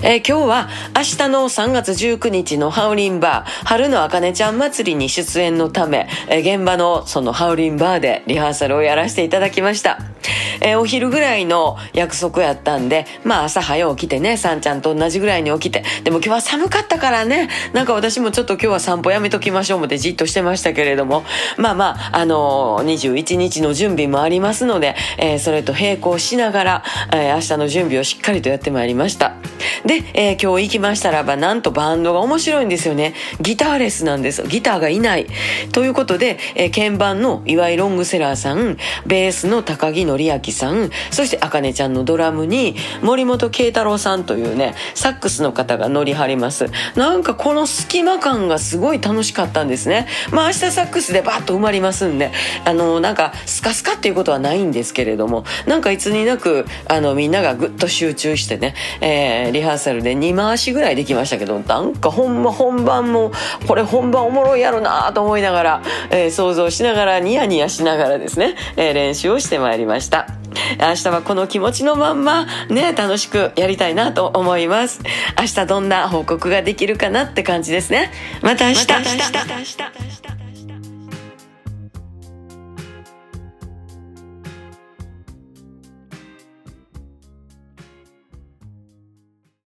えー、今日は明日の3月19日のハウリンバー、春のあかねちゃん祭りに出演のため、えー、現場のそのハウリンバーでリハーサルをやらせていただきました。えー、お昼ぐらいの約束やったんで、まあ朝早起きてね、さんちゃんと同じぐらいに起きて、でも今日は寒かったからね、なんか私もちょっと今日は散歩やめときましょうってじっとしてましたけれども、まあまあ、あのー、21日の準備もありますので、えー、それと並行しながら、えー、明日の準備をしっかりとやってまいりました。で、えー、今日行きましたらば、なんとバンドが面白いんですよね。ギターレスなんです。ギターがいない。ということで、えー、鍵盤の岩井ロングセラーさん、ベースの高木則明さん、そしてあかねちゃんのドラムに森本慶太郎さんというね、サックスの方が乗り張ります。なんかこの隙間感がすごい楽しかったんですね。まあ明日サックスでバッと埋まりますんで、あの、なんかスカスカっていうことはないんですけれども、なんかいつになく、あの、みんながぐっと集中してね、えー、リハーサルで2回しぐらいできましたけど、なんかほんま本番も、これ本番おもろいやろなと思いながら、えー、想像しながらニヤニヤしながらですね、えー、練習をしてまいりました。明日はこの気持ちのまんまね、楽しくやりたいなと思います。明日どんな報告ができるかなって感じですね。また明日。また明日。